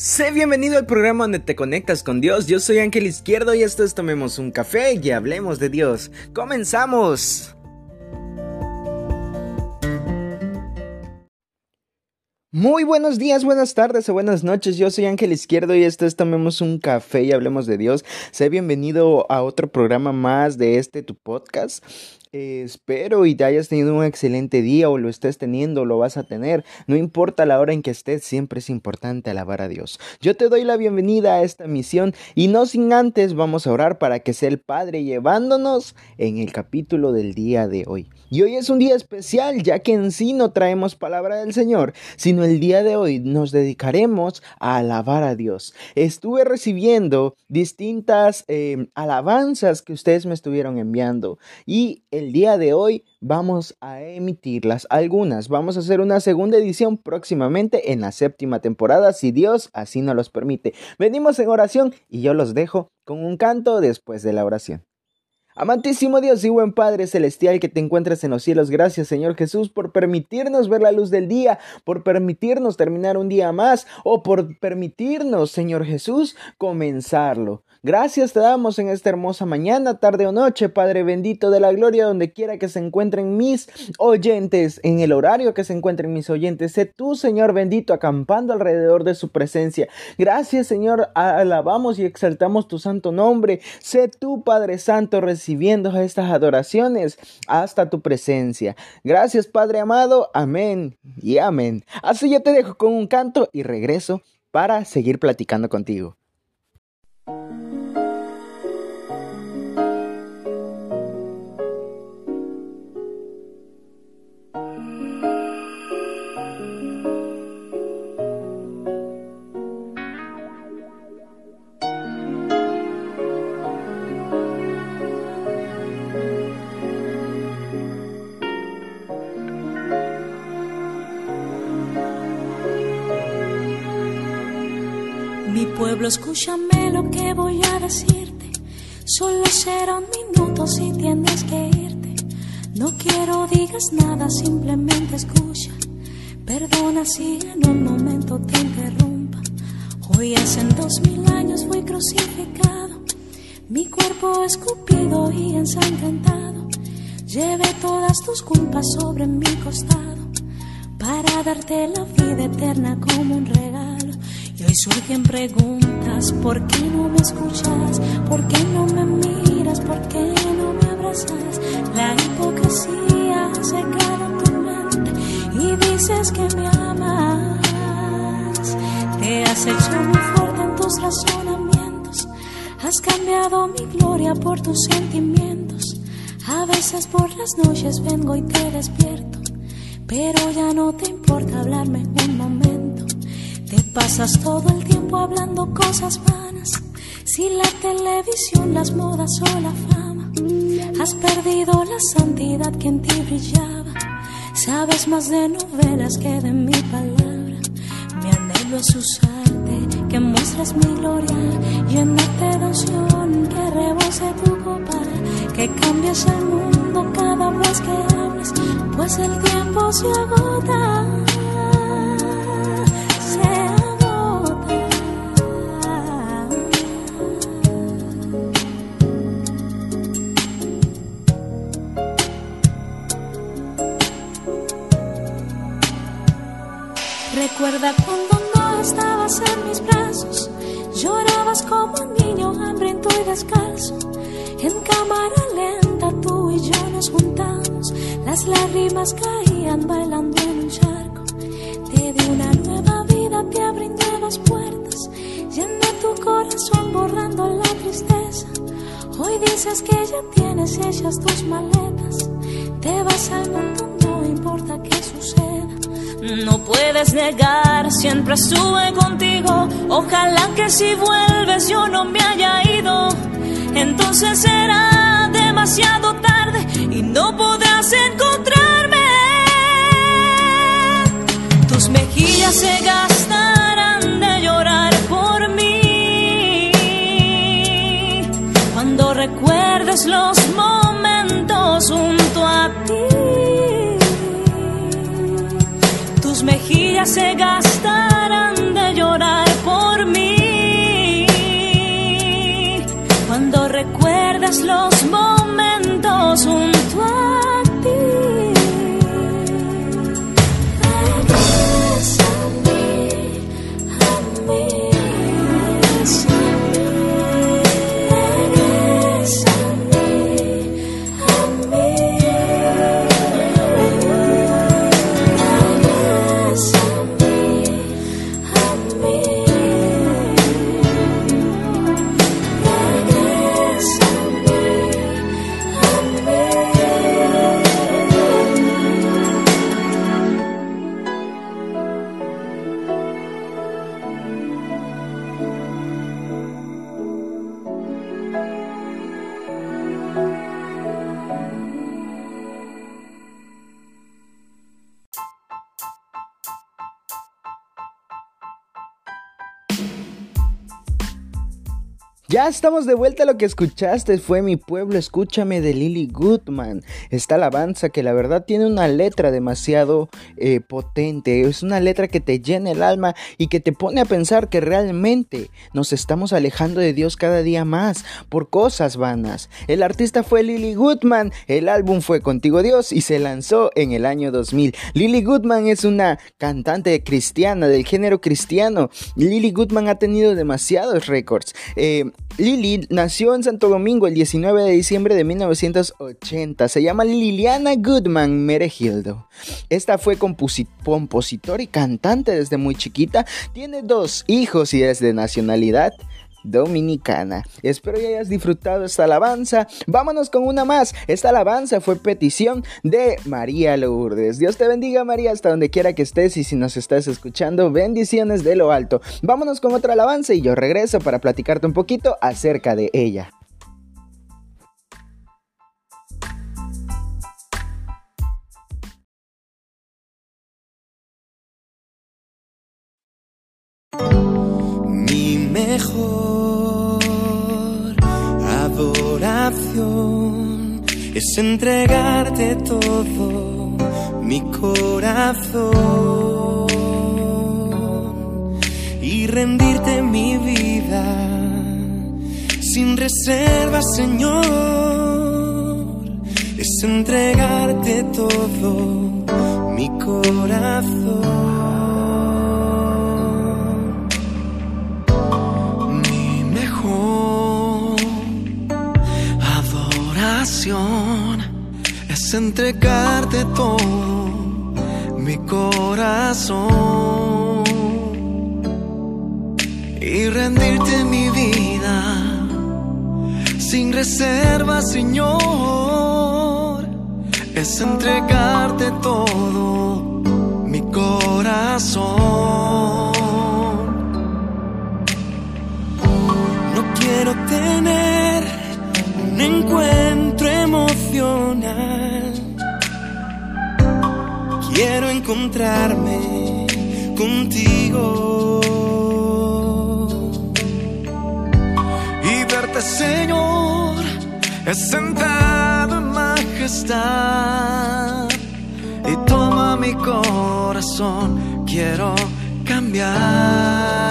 Sé bienvenido al programa donde te conectas con Dios. Yo soy Ángel Izquierdo y esto es Tomemos un café y hablemos de Dios. ¡Comenzamos! Muy buenos días, buenas tardes o buenas noches. Yo soy Ángel Izquierdo y esto es Tomemos un café y hablemos de Dios. Sé bienvenido a otro programa más de este tu podcast. Espero y te hayas tenido un excelente día o lo estés teniendo o lo vas a tener. No importa la hora en que estés, siempre es importante alabar a Dios. Yo te doy la bienvenida a esta misión y no sin antes vamos a orar para que sea el Padre llevándonos en el capítulo del día de hoy. Y hoy es un día especial ya que en sí no traemos palabra del Señor, sino el día de hoy nos dedicaremos a alabar a Dios. Estuve recibiendo distintas eh, alabanzas que ustedes me estuvieron enviando y día de hoy vamos a emitirlas algunas. Vamos a hacer una segunda edición próximamente en la séptima temporada, si Dios así nos los permite. Venimos en oración y yo los dejo con un canto después de la oración. Amantísimo Dios y buen Padre Celestial que te encuentras en los cielos, gracias Señor Jesús por permitirnos ver la luz del día, por permitirnos terminar un día más o por permitirnos, Señor Jesús, comenzarlo. Gracias te damos en esta hermosa mañana, tarde o noche, Padre bendito de la gloria, donde quiera que se encuentren mis oyentes, en el horario que se encuentren mis oyentes. Sé tú, Señor bendito, acampando alrededor de su presencia. Gracias, Señor, alabamos y exaltamos tu santo nombre. Sé tú, Padre Santo, recibiendo estas adoraciones hasta tu presencia. Gracias, Padre amado. Amén y amén. Así ya te dejo con un canto y regreso para seguir platicando contigo. Pueblo, lo que voy a decirte. Solo serán minutos y tienes que irte. No quiero digas nada, simplemente escucha. Perdona si en un momento te interrumpa. Hoy hace dos mil años fui crucificado. Mi cuerpo escupido y ensangrentado. Llevé todas tus culpas sobre mi costado. Para darte la vida eterna como un regalo. Y hoy surgen preguntas, ¿por qué no me escuchas? ¿Por qué no me miras? ¿Por qué no me abrazas? La hipocresía ha secado tu mente y dices que me amas. Te has hecho muy fuerte en tus razonamientos, has cambiado mi gloria por tus sentimientos. A veces por las noches vengo y te despierto, pero ya no te importa hablarme un momento te pasas todo el tiempo hablando cosas vanas. Si la televisión, las modas o la fama, has perdido la santidad que en ti brillaba. Sabes más de novelas que de mi palabra. Mi anhelo es usarte, que muestres mi gloria. Llénate de unción, que rebose tu copa. Que cambies el mundo cada vez que hables, pues el tiempo se agota. Lágrimas caían bailando en un charco. Te di una nueva vida, te abrí nuevas puertas, llené tu corazón borrando la tristeza. Hoy dices que ya tienes hechas tus maletas, te vas al mundo, no importa qué suceda. No puedes negar, siempre estuve contigo. Ojalá que si vuelves yo no me haya ido. Entonces será demasiado tarde y no podrás encontrarme. y ya se gastarán de llorar por mí. Cuando recuerdes los momentos junto a ti, tus mejillas se gastarán de llorar por mí. Cuando recuerdes los Ya estamos de vuelta. Lo que escuchaste fue Mi pueblo, escúchame de Lily Goodman. Esta alabanza que la verdad tiene una letra demasiado eh, potente. Es una letra que te llena el alma y que te pone a pensar que realmente nos estamos alejando de Dios cada día más por cosas vanas. El artista fue Lily Goodman. El álbum fue Contigo Dios y se lanzó en el año 2000. Lily Goodman es una cantante cristiana del género cristiano. Lily Goodman ha tenido demasiados récords. Eh, Lily nació en Santo Domingo el 19 de diciembre de 1980. Se llama Liliana Goodman Meregildo. Esta fue composi- compositora y cantante desde muy chiquita. Tiene dos hijos y es de nacionalidad dominicana. Espero que hayas disfrutado esta alabanza. Vámonos con una más. Esta alabanza fue petición de María Lourdes. Dios te bendiga María hasta donde quiera que estés y si nos estás escuchando, bendiciones de lo alto. Vámonos con otra alabanza y yo regreso para platicarte un poquito acerca de ella. Es entregarte todo mi corazón y rendirte mi vida sin reserva, Señor. Es entregarte todo mi corazón. Es entregarte todo mi corazón y rendirte mi vida sin reserva, Señor. Es entregarte todo mi corazón. No quiero tener un encuentro Quiero encontrarme contigo y verte, Señor, sentado en majestad. Y toma mi corazón, quiero cambiar.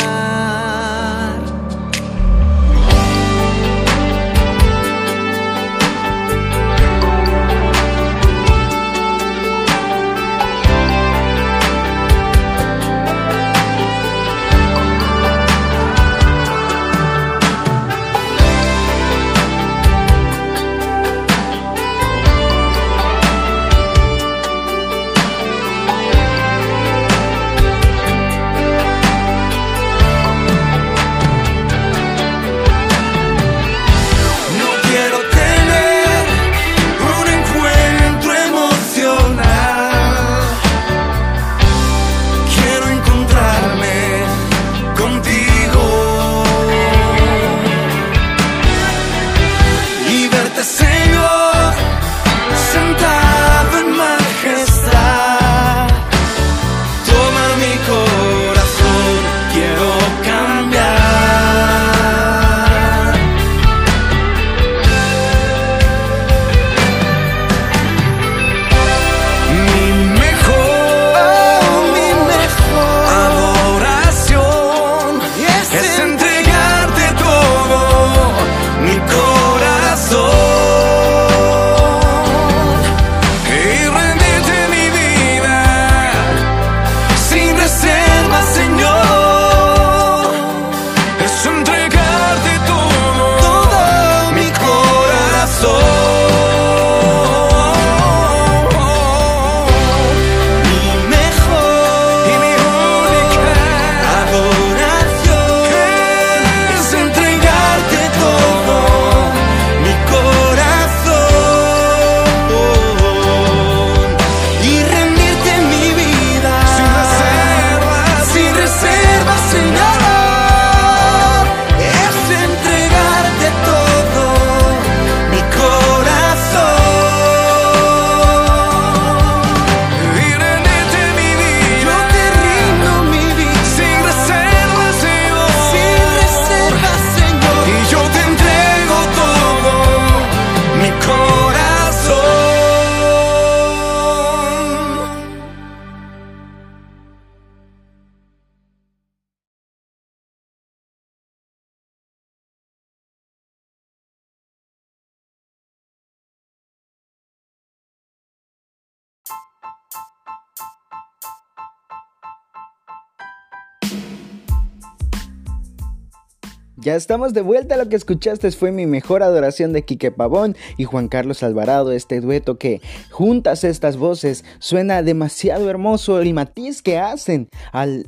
Ya estamos de vuelta. Lo que escuchaste fue mi mejor adoración de Quique Pavón y Juan Carlos Alvarado. Este dueto que juntas estas voces suena demasiado hermoso. El matiz que hacen al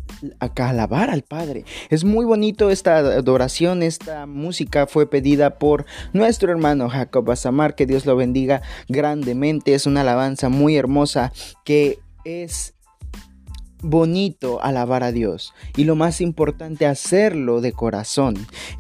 alabar al Padre. Es muy bonito esta adoración. Esta música fue pedida por nuestro hermano Jacob Azamar. Que Dios lo bendiga grandemente. Es una alabanza muy hermosa que es bonito alabar a Dios y lo más importante hacerlo de corazón.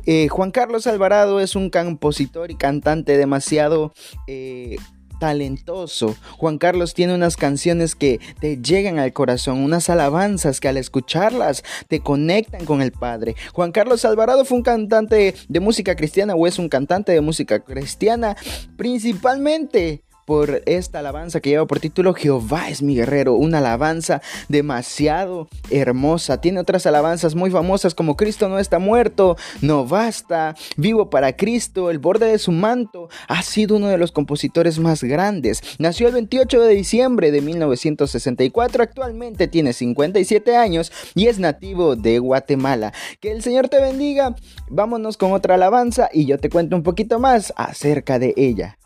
Eh, Juan Carlos Alvarado es un compositor y cantante demasiado... Eh, talentoso. Juan Carlos tiene unas canciones que te llegan al corazón, unas alabanzas que al escucharlas te conectan con el Padre. Juan Carlos Alvarado fue un cantante de música cristiana o es un cantante de música cristiana principalmente por esta alabanza que lleva por título Jehová es mi guerrero, una alabanza demasiado hermosa. Tiene otras alabanzas muy famosas como Cristo no está muerto, no basta, vivo para Cristo, el borde de su manto. Ha sido uno de los compositores más grandes. Nació el 28 de diciembre de 1964, actualmente tiene 57 años y es nativo de Guatemala. Que el Señor te bendiga. Vámonos con otra alabanza y yo te cuento un poquito más acerca de ella.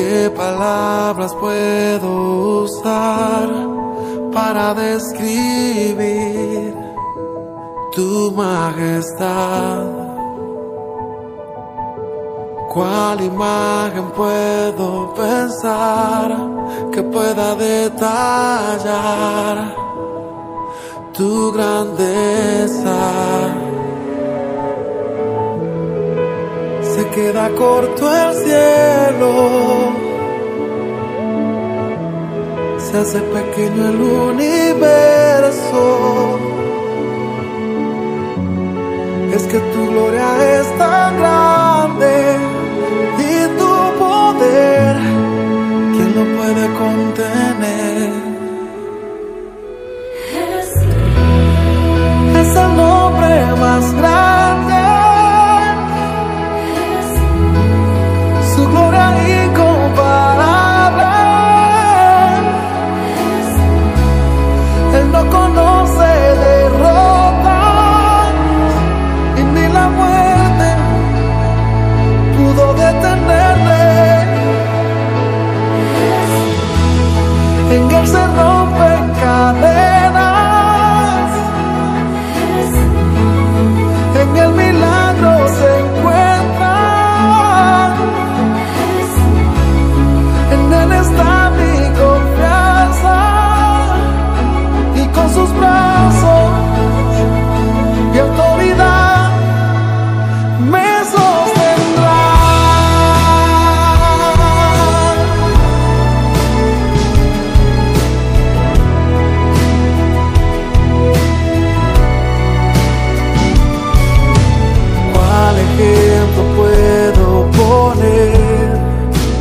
¿Qué palabras puedo usar para describir tu majestad? ¿Cuál imagen puedo pensar que pueda detallar tu grandeza? Queda corto el cielo, se hace pequeño el universo. Es que tu gloria es tan grande y tu poder, ¿quién lo puede contener?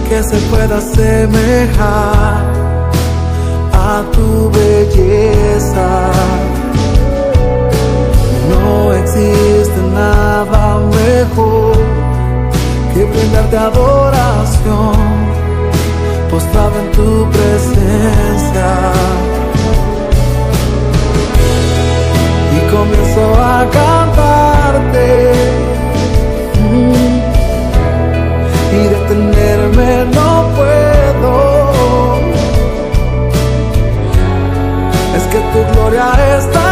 Que se pueda asemejar a tu belleza? No existe nada mejor que brindarte adoración postrado en tu presencia. Y comienzo a cantarte no puedo. Es que tu gloria es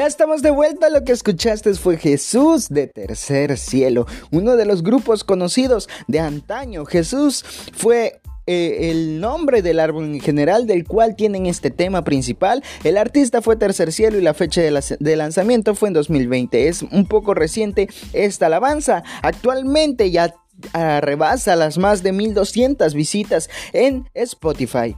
Ya estamos de vuelta, lo que escuchaste fue Jesús de Tercer Cielo, uno de los grupos conocidos de antaño. Jesús fue eh, el nombre del álbum en general del cual tienen este tema principal. El artista fue Tercer Cielo y la fecha de, de, lanzamiento fue en 2020. Es un poco reciente esta alabanza. Actualmente ya rebasa las más de 1200 visitas en Spotify.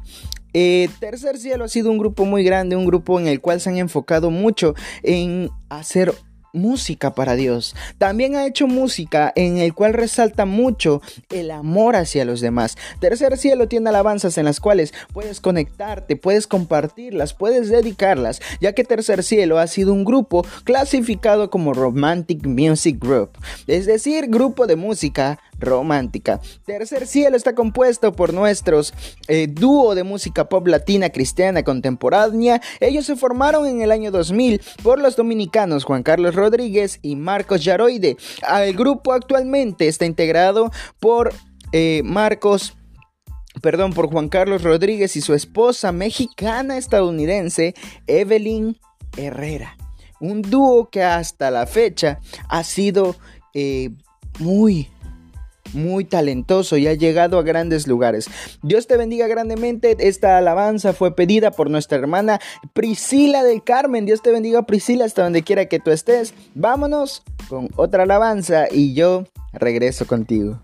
Eh, Tercer Cielo ha sido un grupo muy grande, un grupo en el cual se han enfocado mucho en hacer música para Dios. También ha hecho música en el cual resalta mucho el amor hacia los demás. Tercer Cielo tiene alabanzas en las cuales puedes conectarte, puedes compartirlas, puedes dedicarlas, ya que Tercer Cielo ha sido un grupo clasificado como Romantic Music Group, es decir, grupo de música romántica. Tercer Cielo está compuesto por nuestros eh, dúo de música pop latina cristiana contemporánea. Ellos se formaron en el año 2000 por los dominicanos Juan Carlos Rodríguez y Marcos Yaroide. El grupo actualmente está integrado por eh, Marcos perdón, por Juan Carlos Rodríguez y su esposa mexicana estadounidense Evelyn Herrera. Un dúo que hasta la fecha ha sido eh, muy, muy talentoso y ha llegado a grandes lugares. Dios te bendiga grandemente. Esta alabanza fue pedida por nuestra hermana Priscila del Carmen. Dios te bendiga Priscila hasta donde quiera que tú estés. Vámonos con otra alabanza y yo regreso contigo.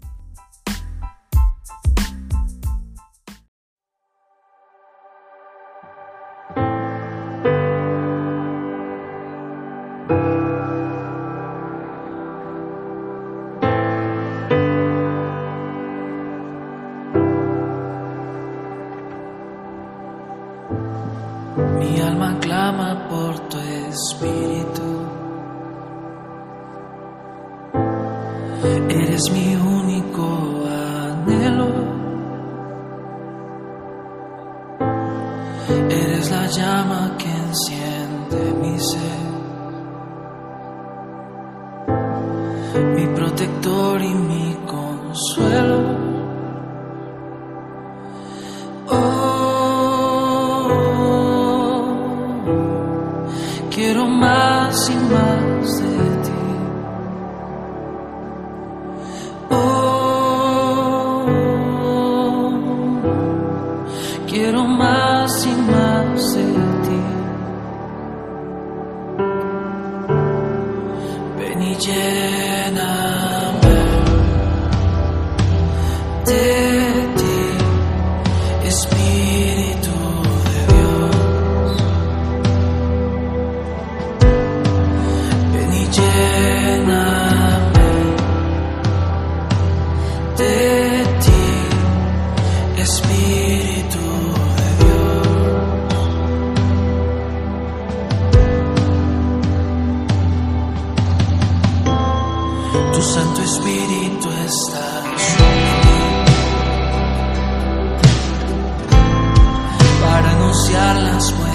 las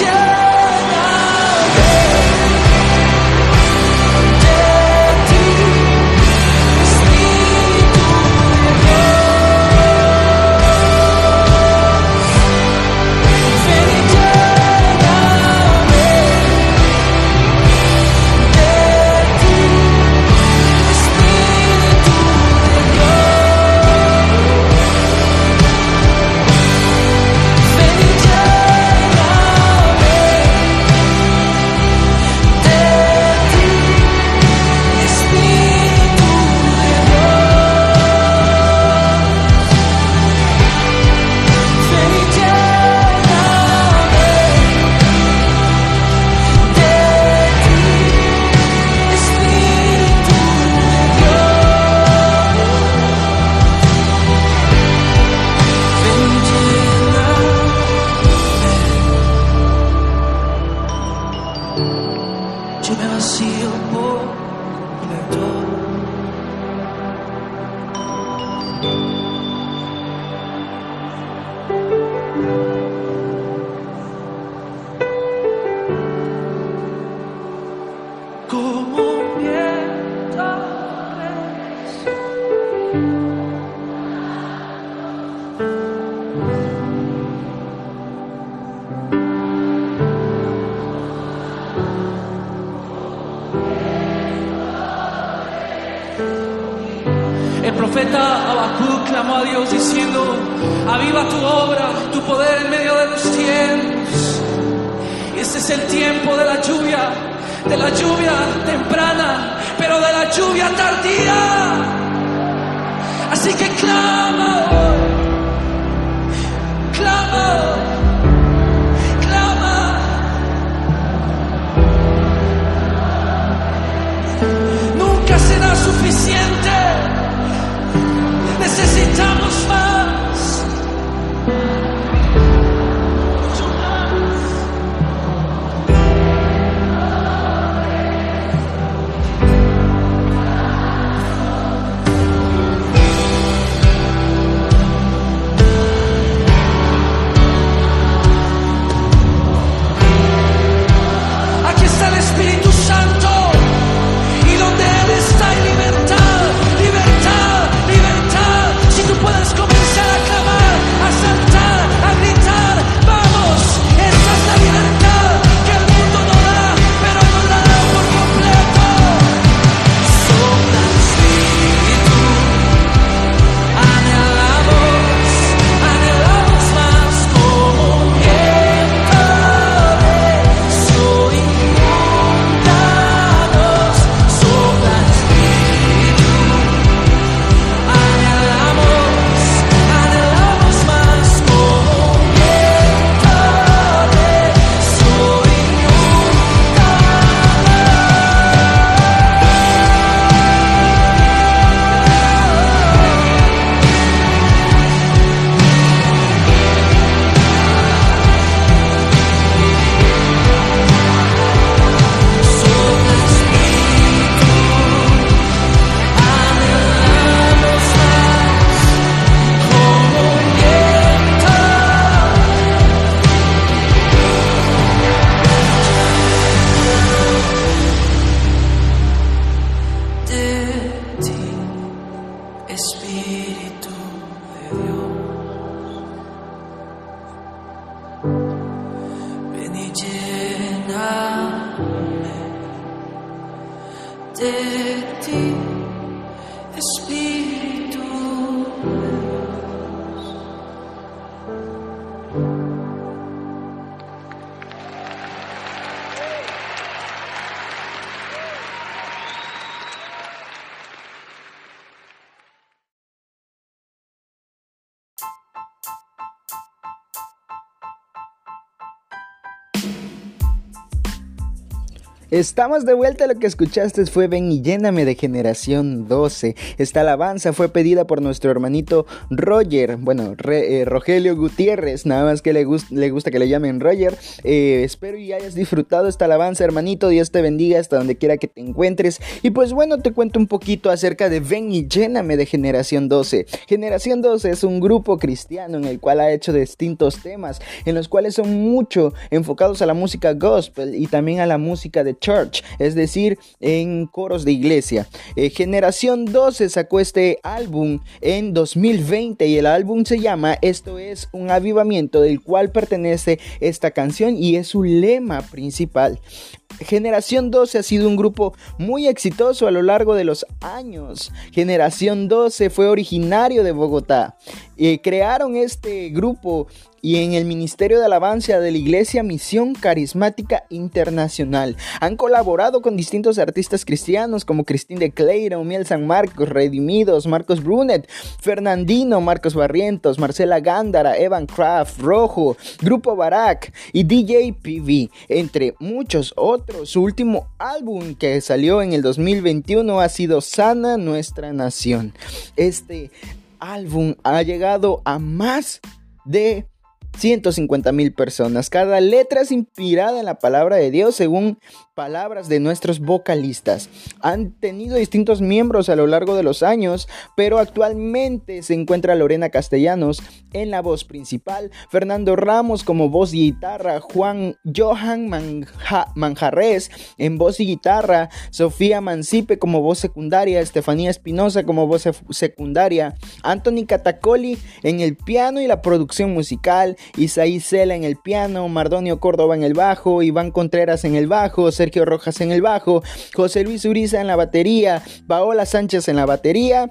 ven Así que clama Estamos de vuelta, lo que escuchaste fue Ven y lléname de generación 12. Esta alabanza fue pedida por nuestro hermanito Roger, bueno, eh, Rogelio Gutiérrez, nada más que le gusta que le llamen Roger. Eh, espero y hayas disfrutado esta alabanza, hermanito, Dios te bendiga hasta donde quiera que te encuentres. Y pues bueno, te cuento un poquito acerca de Ven y lléname de generación 12. Generación 12 es un grupo cristiano en el cual ha hecho distintos temas, en los cuales son mucho enfocados a la música gospel y también a la música de church, es decir, en coros de iglesia. Eh, Generación 12 sacó este álbum en 2020 y el álbum se llama Esto es un avivamiento del cual pertenece esta canción y es su lema principal. Generación 12 ha sido un grupo muy exitoso a lo largo de los años. Generación 12 fue originario de Bogotá. Eh, crearon este grupo y en el Ministerio de Alabanza de la Iglesia Misión Carismática Internacional. Han colaborado con distintos artistas cristianos como Cristín de Cleiro, Miel San Marcos, Redimidos, Marcos Brunet, Fernandino, Marcos Barrientos, Marcela Gándara, Evan Craft, Rojo, Grupo Barak y DJ PV, entre muchos otros. Su último álbum que salió en el 2021 ha sido Sana Nuestra Nación. Este álbum ha llegado a más de 150 mil personas. Cada letra es inspirada en la palabra de Dios según palabras de nuestros vocalistas. Han tenido distintos miembros a lo largo de los años, pero actualmente se encuentra Lorena Castellanos en la voz principal, Fernando Ramos como voz y guitarra, Juan Johan Manja, Manjarres en voz y guitarra, Sofía Mancipe como voz secundaria, Estefanía Espinosa como voz secundaria, Anthony Catacoli en el piano y la producción musical, Isaí Cela en el piano, Mardonio Córdoba en el bajo, Iván Contreras en el bajo, Rojas en el bajo, José Luis Uriza en la batería, Paola Sánchez en la batería.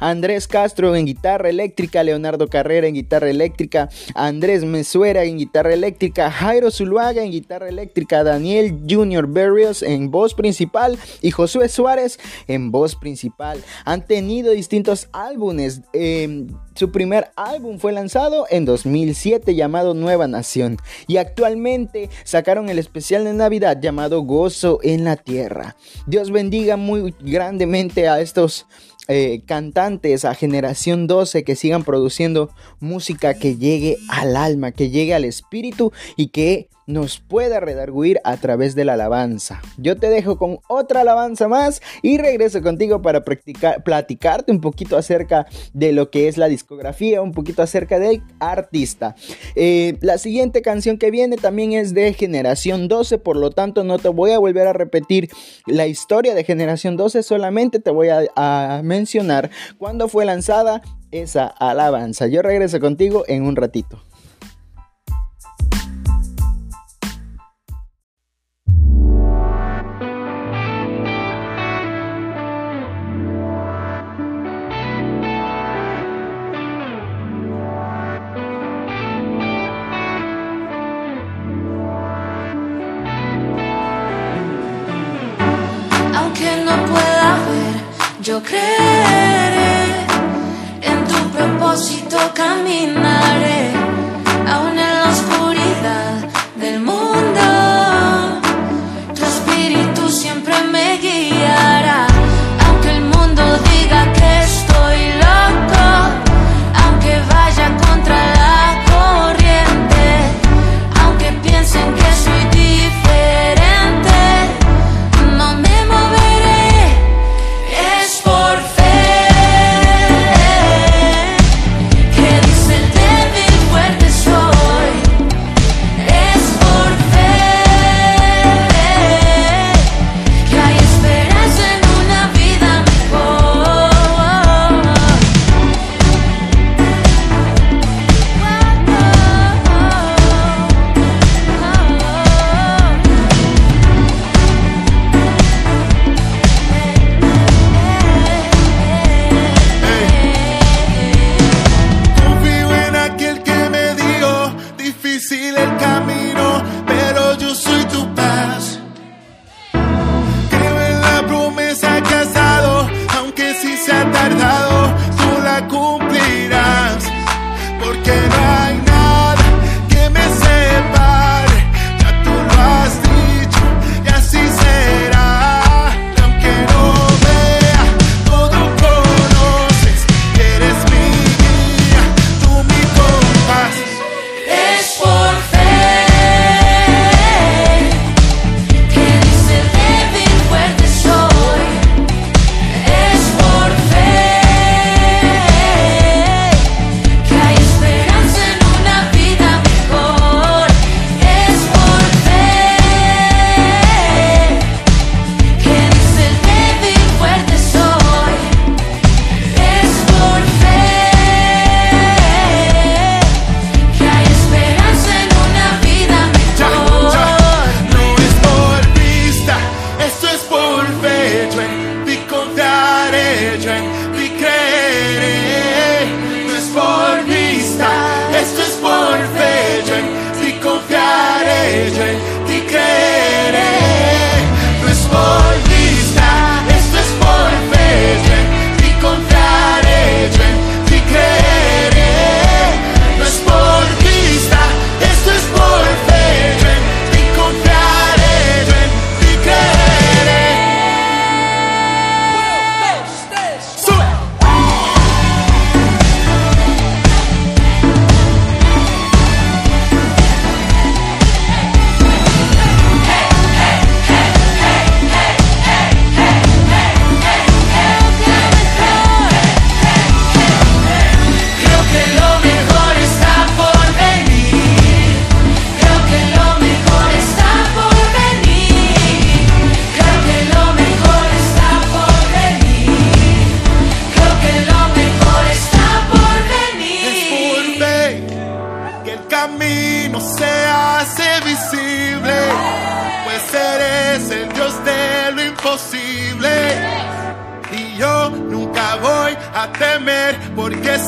Andrés Castro en guitarra eléctrica, Leonardo Carrera en guitarra eléctrica, Andrés Mesuera en guitarra eléctrica, Jairo Zuluaga en guitarra eléctrica, Daniel Junior Berrios en voz principal y Josué Suárez en voz principal. Han tenido distintos álbumes. Eh, su primer álbum fue lanzado en 2007 llamado Nueva Nación y actualmente sacaron el especial de Navidad llamado Gozo en la Tierra. Dios bendiga muy grandemente a estos eh, cantantes, a generación 12 que sigan produciendo música que llegue al alma, que llegue al espíritu y que nos pueda redarguir a través de la alabanza. Yo te dejo con otra alabanza más y regreso contigo para practicar, platicarte un poquito acerca de lo que es la discografía, un poquito acerca del artista. Eh, la siguiente canción que viene también es de Generación 12, por lo tanto no te voy a volver a repetir la historia de Generación 12, solamente te voy a, a mencionar cuándo fue lanzada esa alabanza. Yo regreso contigo en un ratito.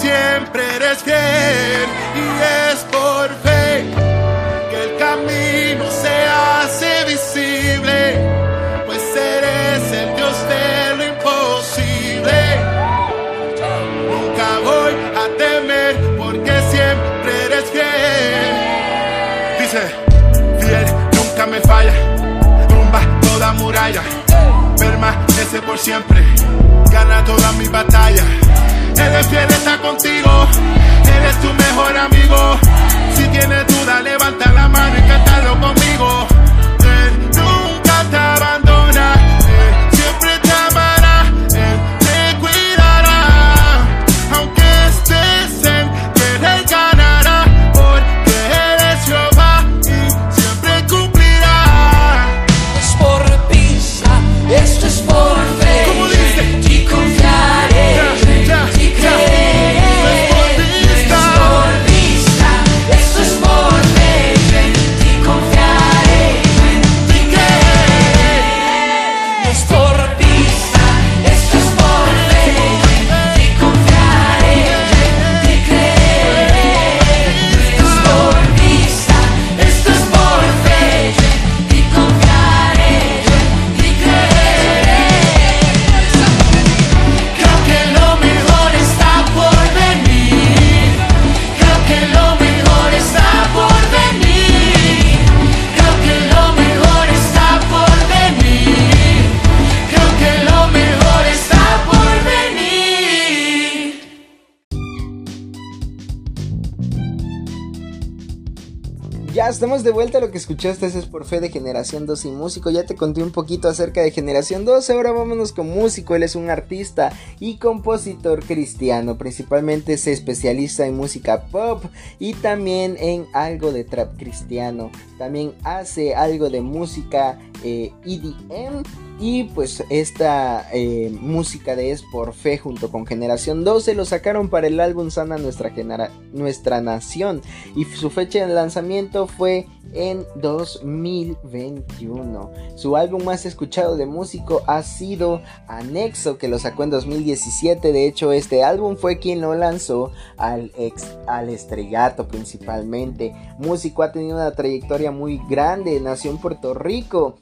Siempre eres fiel. Y es por fe que el camino se hace visible. Pues eres el Dios de lo imposible. Nunca voy a temer porque siempre eres fiel. Dice, fiel nunca me falla. Tumba toda muralla. Permanece por siempre. Gana todas mis batallas. Eres fiel, está contigo. Eres tu mejor amigo. Si tienes duda, levanta la mano y cántalo conmigo. Nunca te abandona. Estamos de vuelta. Lo que escuchaste es por fe de Generación 2 y Músico. Ya te conté un poquito acerca de Generación 2. Ahora vámonos con Músico. Él es un artista y compositor cristiano. Principalmente se especializa en música pop y también en algo de trap cristiano. También hace algo de música eh, EDM. Y pues esta eh, música de Es por Fe junto con Generación 12 lo sacaron para el álbum Sana Nuestra, Nuestra Nación. Y su fecha de lanzamiento fue en 2021. Su álbum más escuchado de músico ha sido Anexo, que lo sacó en 2017. De hecho, este álbum fue quien lo lanzó al, ex, al estrellato principalmente. Músico ha tenido una trayectoria muy grande, nació en Puerto Rico.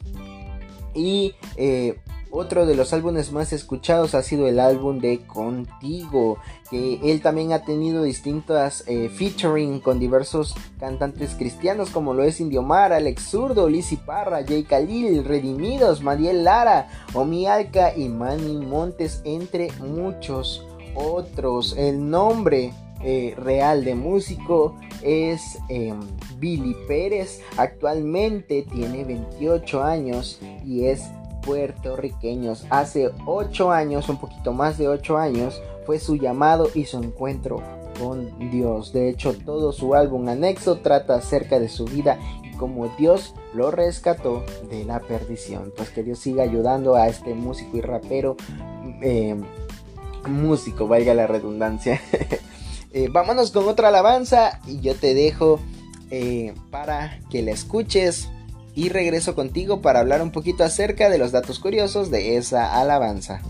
Y eh, otro de los álbumes más escuchados ha sido el álbum de Contigo, que él también ha tenido distintas eh, featuring con diversos cantantes cristianos como lo es Indiomar, Alex Zurdo, Lizzy Parra, Jay Khalil, Redimidos, Mariel Lara, Omi Alca y Manny Montes, entre muchos otros. El nombre eh, real de músico es eh, Billy Pérez. Actualmente tiene 28 años y es puertorriqueño. Hace 8 años, un poquito más de 8 años, fue su llamado y su encuentro con Dios. De hecho, todo su álbum anexo trata acerca de su vida y cómo Dios lo rescató de la perdición. Pues que Dios siga ayudando a este músico y rapero. eh, músico, valga la redundancia. Eh, vámonos con otra alabanza y yo te dejo eh, para que la escuches y regreso contigo para hablar un poquito acerca de los datos curiosos de esa alabanza.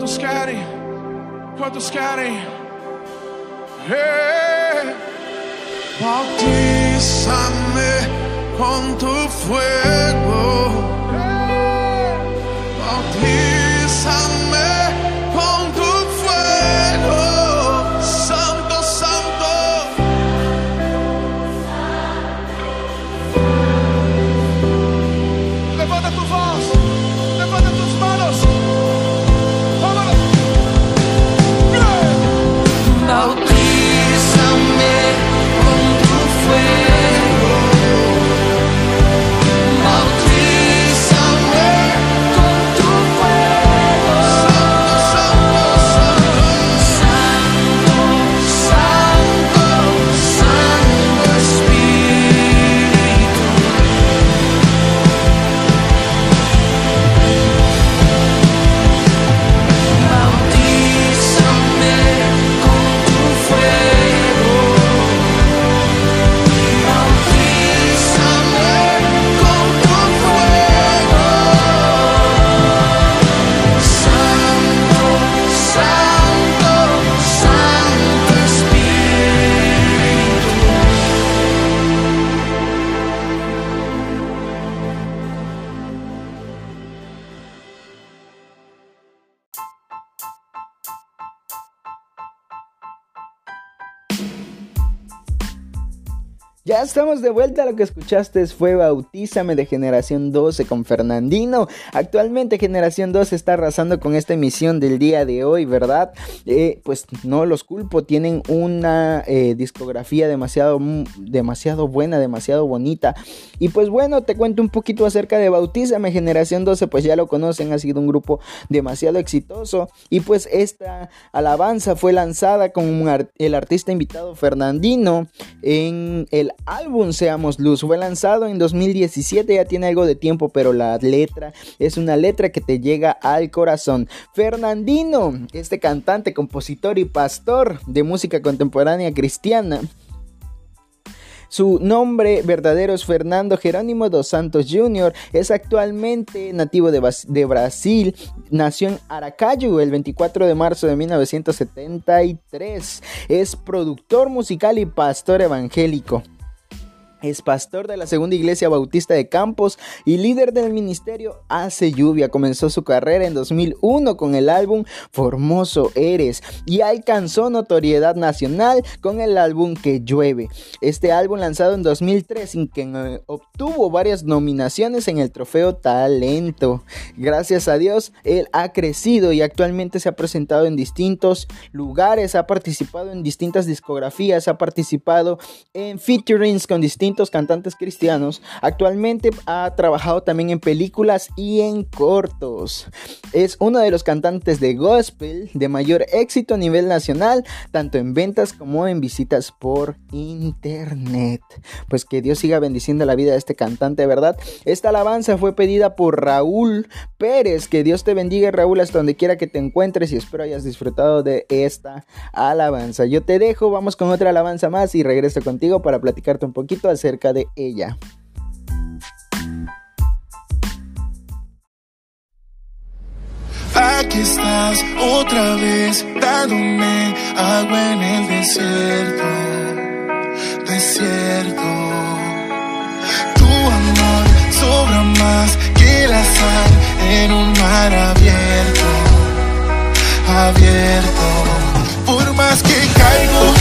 ¿Cuántos querem? ¿Cuántos querem? Hey. Bautízame con tu fuego. De vuelta. Lo que escuchaste fue Bautízame de Generación 12 con Fernandino. Actualmente Generación 12 está arrasando con esta emisión del día de hoy, ¿verdad? Eh, pues no los culpo. Tienen una eh, discografía demasiado, mm, demasiado buena, demasiado bonita. Y pues bueno, te cuento un poquito acerca de Bautízame Generación 12. Pues ya lo conocen, ha sido un grupo demasiado exitoso. Y pues esta alabanza fue lanzada con el artista invitado Fernandino en el álbum Seamos Luz. Fue lanzado en 2017, ya tiene algo de tiempo, pero la letra es una letra que te llega al corazón. Fernandino, este cantante, compositor y pastor de música contemporánea cristiana su nombre verdadero es Fernando Jerónimo dos Santos Jr. Es actualmente nativo de, de, Brasil. Nació en Aracaju el 24 de marzo de 1973. Es productor musical y pastor evangélico. Es pastor de la Segunda Iglesia Bautista de Campos y líder del ministerio Hace Lluvia. Comenzó su carrera en 2001 con el álbum Formoso Eres y alcanzó notoriedad nacional con el álbum Que Llueve. Este álbum lanzado en 2003 en que eh, obtuvo varias nominaciones en el trofeo Talento. Gracias a Dios, él ha crecido y actualmente se ha presentado en distintos lugares, ha participado en distintas discografías, ha participado en featurings con distintos cantantes cristianos. Actualmente ha trabajado también en películas y en cortos. Es uno de los cantantes de gospel de mayor éxito a nivel nacional, tanto en ventas como en visitas por internet. Pues que Dios siga bendiciendo la vida de este cantante, ¿verdad? Esta alabanza fue pedida por Raúl Pérez. Que Dios te bendiga, Raúl, hasta donde quiera que te encuentres y espero hayas disfrutado de esta alabanza. Yo te dejo, vamos con otra alabanza más y regreso contigo para platicarte un poquito de ella. Aquí estás otra vez dándome agua en el desierto, desierto. Tu amor sobra más que la sal en un mar abierto, abierto. Por más que caigo,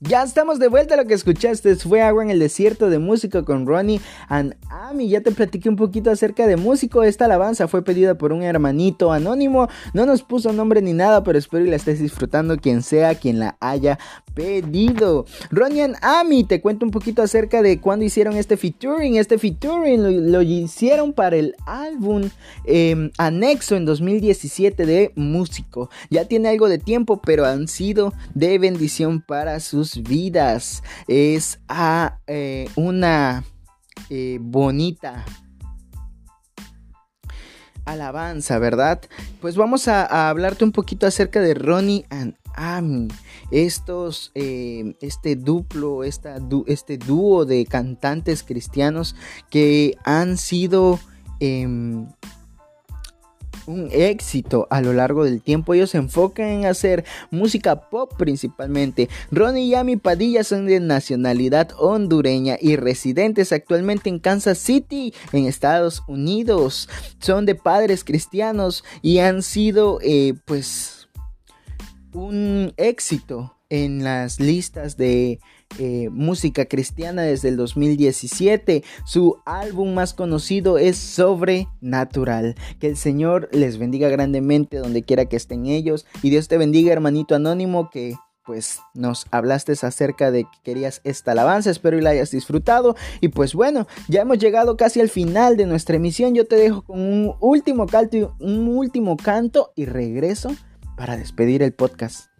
Ya estamos de vuelta. Lo que escuchaste fue Agua en el Desierto de Músico con Ronnie and Ami. Ya te platiqué un poquito acerca de Músico. Esta alabanza fue pedida por un hermanito anónimo. No nos puso nombre ni nada, pero espero y la estés disfrutando quien sea quien la haya pedido. Ronnie and Ami, te cuento un poquito acerca de cuándo hicieron este featuring. Este featuring lo, hicieron para el álbum eh, anexo en 2017 de Músico. Ya tiene algo de tiempo, pero han sido de bendición para sus vidas. Es a eh, una eh, bonita alabanza, ¿verdad? Pues vamos a, hablarte un poquito acerca de Ronnie and Ami. Estos, eh, este duplo, esta, este dúo de cantantes cristianos que han sido... Eh, un éxito a lo largo del tiempo. Ellos se enfocan en hacer música pop principalmente. Ronnie y Ami Padilla son de nacionalidad hondureña y residentes actualmente en Kansas City, en Estados Unidos. Son de padres cristianos y han sido eh, pues un éxito en las listas de eh, música cristiana desde el 2017. Su álbum más conocido es Sobrenatural. Que el Señor les bendiga grandemente donde quiera que estén ellos. Y Dios te bendiga, hermanito anónimo, que pues nos hablaste acerca de que querías esta alabanza, espero y la hayas disfrutado. Y pues bueno, ya hemos llegado casi al final de nuestra emisión. Yo te dejo con un último canto, un último canto y regreso para despedir el podcast.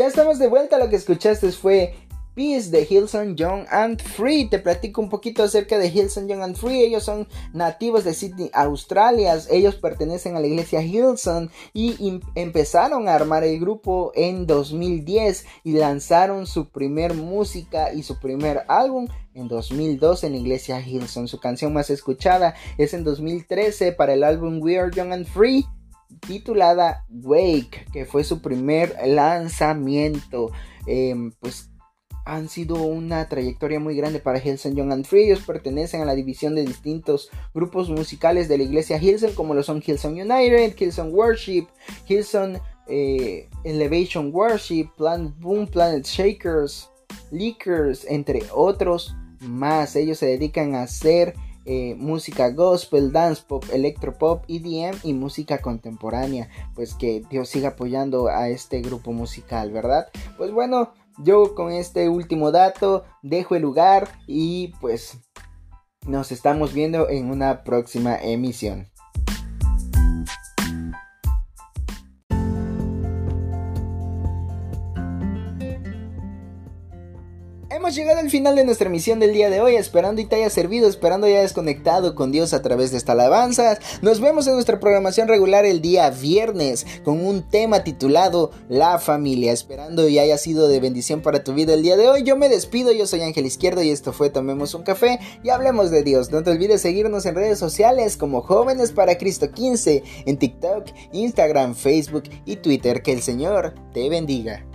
Ya estamos de vuelta, lo que escuchaste fue Peace de Hillsong Young and Free. Te platico un poquito acerca de Hillsong Young and Free. Ellos son nativos de Sydney, Australia. Ellos pertenecen a la iglesia Hillsong y empezaron a armar el grupo en 2010 y lanzaron su primer música y su primer álbum en 2012 en la iglesia Hillsong. Su canción más escuchada es en 2013 para el álbum We Are Young and Free titulada Wake, que fue su primer lanzamiento. Em, pues han sido una trayectoria muy grande para Hillsong Young and Free. Ellos pertenecen a la división de distintos grupos musicales de la iglesia Hillsong, como lo son Hillsong United, Hillsong Worship, Hillsong eh, Elevation Worship, Planet Boom, Planet Shakers, Leakers, entre otros más. Ellos se dedican a hacer eh, música gospel, dance pop, electropop, EDM y música contemporánea. Pues que Dios siga apoyando a este grupo musical, ¿verdad? Pues bueno, yo con este último dato dejo el lugar y pues nos estamos viendo en una próxima emisión. Hemos llegado al final de nuestra emisión del día de hoy, esperando y te haya servido, esperando y hayas conectado con Dios a través de esta alabanza. Nos vemos en nuestra programación regular el día viernes con un tema titulado La familia, esperando y haya sido de bendición para tu vida el día de hoy. Yo me despido, yo soy Ángel Izquierdo y esto fue Tomemos un café y hablemos de Dios. No te olvides seguirnos en redes sociales como Jóvenes para Cristo 15 en TikTok, Instagram, Facebook y Twitter. Que el Señor te bendiga.